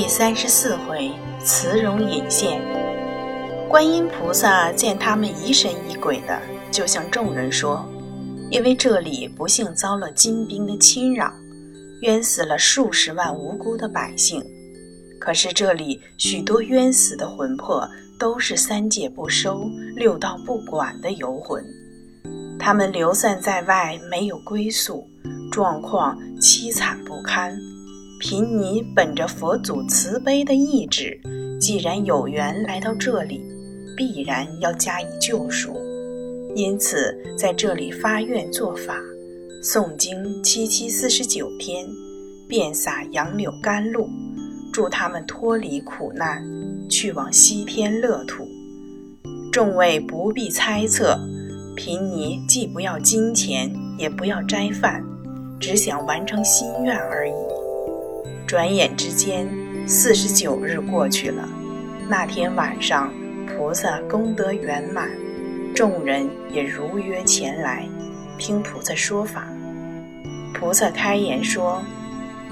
第三十四回，慈容隐现。观音菩萨见他们疑神疑鬼的，就向众人说：“因为这里不幸遭了金兵的侵扰，冤死了数十万无辜的百姓。可是这里许多冤死的魂魄，都是三界不收、六道不管的游魂，他们流散在外，没有归宿，状况凄惨不堪。”贫尼本着佛祖慈悲的意志，既然有缘来到这里，必然要加以救赎，因此在这里发愿做法，诵经七七四十九天，遍洒杨柳甘露，助他们脱离苦难，去往西天乐土。众位不必猜测，贫尼既不要金钱，也不要斋饭，只想完成心愿而已。转眼之间，四十九日过去了。那天晚上，菩萨功德圆满，众人也如约前来听菩萨说法。菩萨开言说：“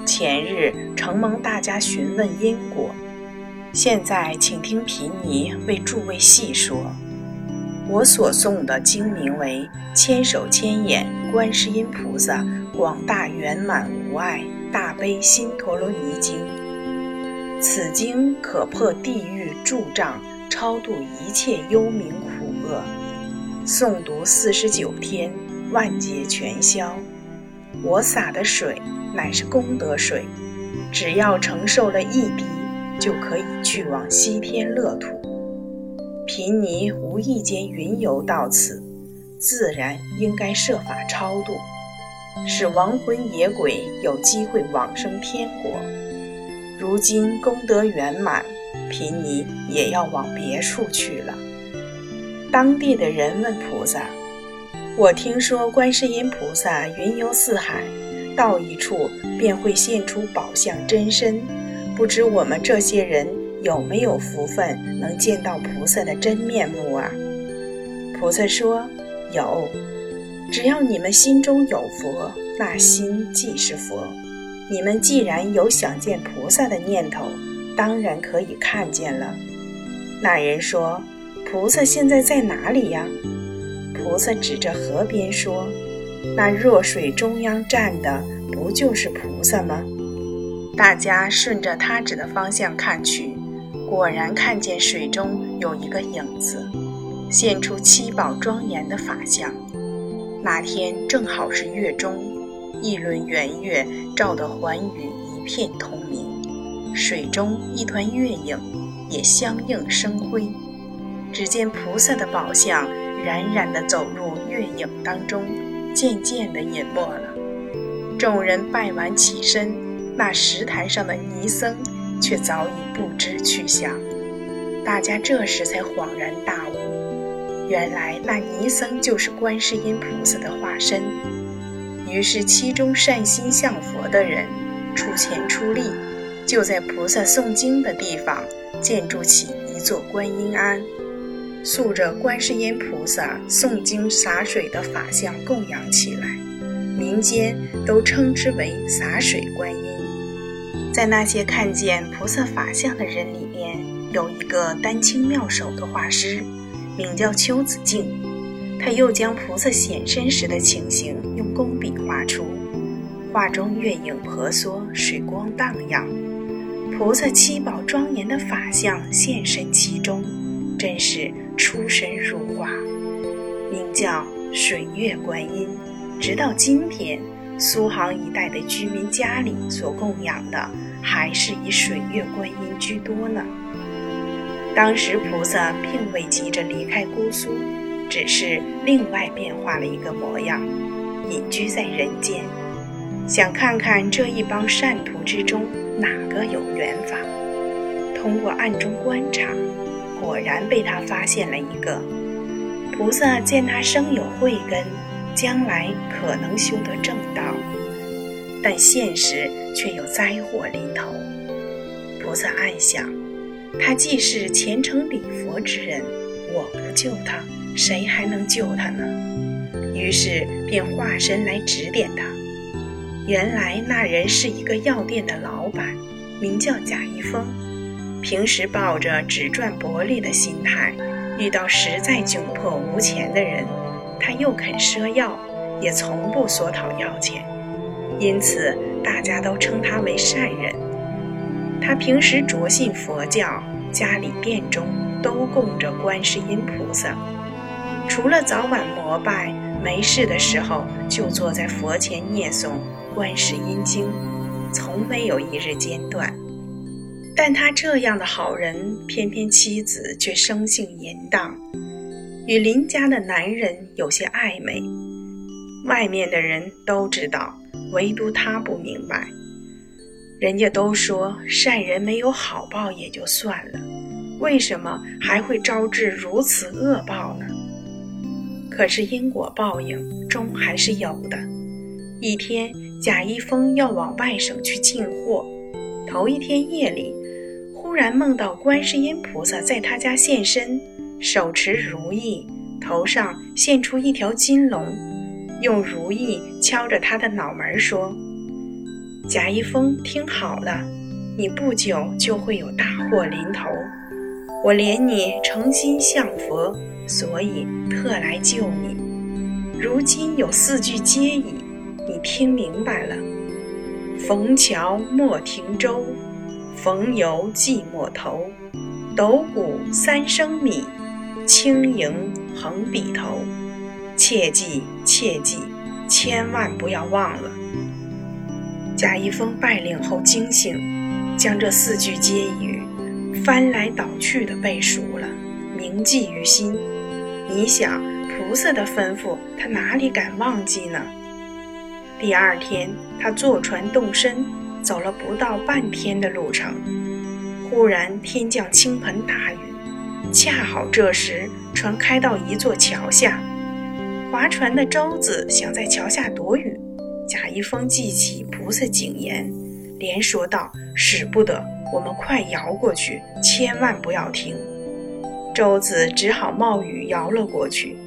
前日承蒙大家询问因果，现在请听贫尼为诸位细说。我所诵的经名为《千手千眼观世音菩萨广大圆满无碍》。”大悲心陀罗尼经，此经可破地狱诸障，超度一切幽冥苦厄。诵读四十九天，万劫全消。我洒的水乃是功德水，只要承受了一滴，就可以去往西天乐土。贫尼无意间云游到此，自然应该设法超度。使亡魂野鬼有机会往生天国。如今功德圆满，贫尼也要往别处去了。当地的人问菩萨：“我听说观世音菩萨云游四海，到一处便会现出宝相真身，不知我们这些人有没有福分能见到菩萨的真面目啊？”菩萨说：“有。”只要你们心中有佛，那心即是佛。你们既然有想见菩萨的念头，当然可以看见了。那人说：“菩萨现在在哪里呀？”菩萨指着河边说：“那弱水中央站的，不就是菩萨吗？”大家顺着他指的方向看去，果然看见水中有一个影子，现出七宝庄严的法相。那天正好是月中，一轮圆月照得寰宇一片通明，水中一团月影也相映生辉。只见菩萨的宝相冉冉地走入月影当中，渐渐地隐没了。众人拜完起身，那石台上的尼僧却早已不知去向。大家这时才恍然大悟。原来那尼僧就是观世音菩萨的化身，于是其中善心向佛的人出钱出力，就在菩萨诵经的地方建筑起一座观音庵，塑着观世音菩萨诵经洒水的法像供养起来，民间都称之为洒水观音。在那些看见菩萨法像的人里面，有一个丹青妙手的画师。名叫邱子敬，他又将菩萨显身时的情形用工笔画出，画中月影婆娑，水光荡漾，菩萨七宝庄严的法相现身其中，真是出神入化。名叫水月观音，直到今天，苏杭一带的居民家里所供养的还是以水月观音居多呢。当时菩萨并未急着离开姑苏，只是另外变化了一个模样，隐居在人间，想看看这一帮善徒之中哪个有缘法。通过暗中观察，果然被他发现了一个。菩萨见他生有慧根，将来可能修得正道，但现实却有灾祸临头。菩萨暗想。他既是虔诚礼佛之人，我不救他，谁还能救他呢？于是便化身来指点他。原来那人是一个药店的老板，名叫贾一峰，平时抱着只赚薄利的心态，遇到实在窘迫无钱的人，他又肯赊药，也从不索讨要钱，因此大家都称他为善人。他平时着信佛教，家里殿中都供着观世音菩萨，除了早晚膜拜，没事的时候就坐在佛前念诵观世音经。从没有一日间断，但他这样的好人，偏偏妻子却生性淫荡，与邻家的男人有些暧昧。外面的人都知道，唯独他不明白。人家都说善人没有好报也就算了，为什么还会招致如此恶报呢？可是因果报应终还是有的。一天。贾一峰要往外省去进货，头一天夜里，忽然梦到观世音菩萨在他家现身，手持如意，头上现出一条金龙，用如意敲着他的脑门说：“贾一峰，听好了，你不久就会有大祸临头，我怜你诚心向佛，所以特来救你。如今有四句接引。”你听明白了，逢桥莫停舟，逢游寂寞头，斗鼓三声米，轻盈横笔头。切记切记，千万不要忘了。贾一峰拜领后惊醒，将这四句偈语翻来倒去的背熟了，铭记于心。你想，菩萨的吩咐，他哪里敢忘记呢？第二天，他坐船动身，走了不到半天的路程，忽然天降倾盆大雨。恰好这时，船开到一座桥下，划船的舟子想在桥下躲雨。贾一峰记起菩萨警言，连说道：“使不得，我们快摇过去，千万不要停。”周子只好冒雨摇了过去，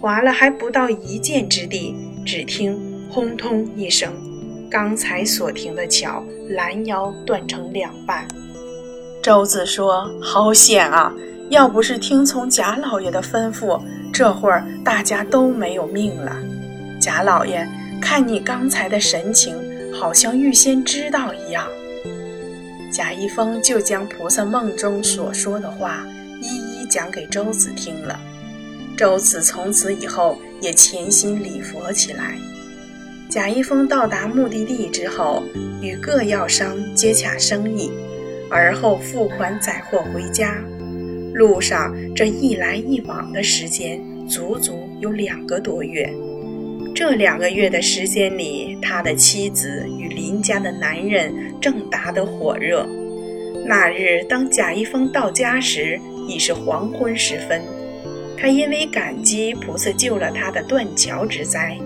划了还不到一箭之地，只听。轰通一声，刚才所停的桥拦腰断成两半。周子说：“好险啊！要不是听从贾老爷的吩咐，这会儿大家都没有命了。”贾老爷，看你刚才的神情，好像预先知道一样。贾一峰就将菩萨梦中所说的话一一讲给周子听了。周子从此以后也潜心礼佛起来。贾一峰到达目的地之后，与各药商接洽生意，而后付款载货回家。路上这一来一往的时间，足足有两个多月。这两个月的时间里，他的妻子与邻家的男人正打得火热。那日，当贾一峰到家时，已是黄昏时分。他因为感激菩萨救了他的断桥之灾，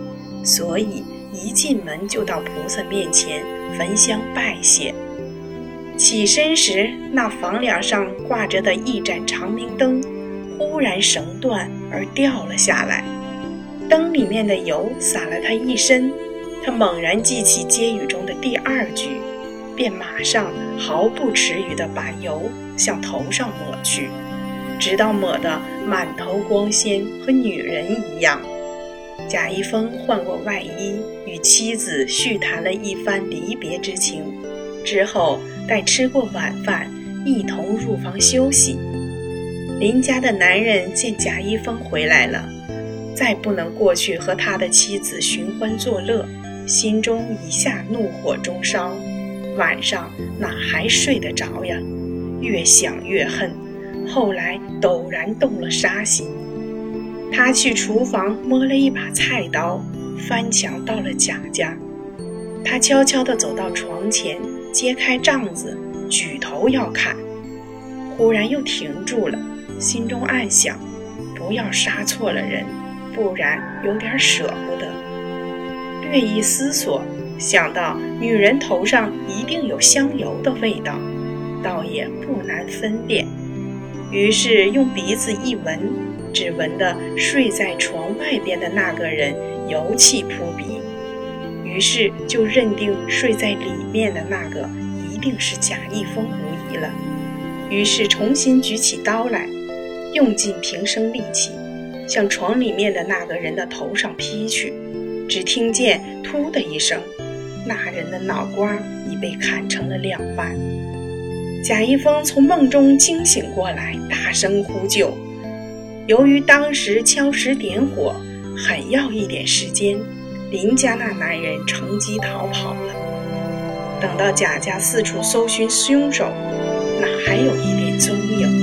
所以。一进门就到菩萨面前焚香拜谢，起身时那房梁上挂着的一盏长明灯，忽然绳断而掉了下来，灯里面的油洒了他一身。他猛然记起接语中的第二句，便马上毫不迟疑地把油向头上抹去，直到抹得满头光鲜，和女人一样。贾一峰换过外衣，与妻子叙谈了一番离别之情，之后待吃过晚饭，一同入房休息。林家的男人见贾一峰回来了，再不能过去和他的妻子寻欢作乐，心中一下怒火中烧，晚上哪还睡得着呀？越想越恨，后来陡然动了杀心。他去厨房摸了一把菜刀，翻墙到了贾家。他悄悄地走到床前，揭开帐子，举头要看，忽然又停住了，心中暗想：不要杀错了人，不然有点舍不得。略一思索，想到女人头上一定有香油的味道，倒也不难分辨，于是用鼻子一闻。只闻得睡在床外边的那个人油气扑鼻，于是就认定睡在里面的那个一定是贾一峰无疑了。于是重新举起刀来，用尽平生力气，向床里面的那个人的头上劈去。只听见“突”的一声，那人的脑瓜已被砍成了两半。贾一峰从梦中惊醒过来，大声呼救。由于当时敲石点火很要一点时间，林家那男人乘机逃跑了。等到贾家四处搜寻凶手，哪还有一点踪影？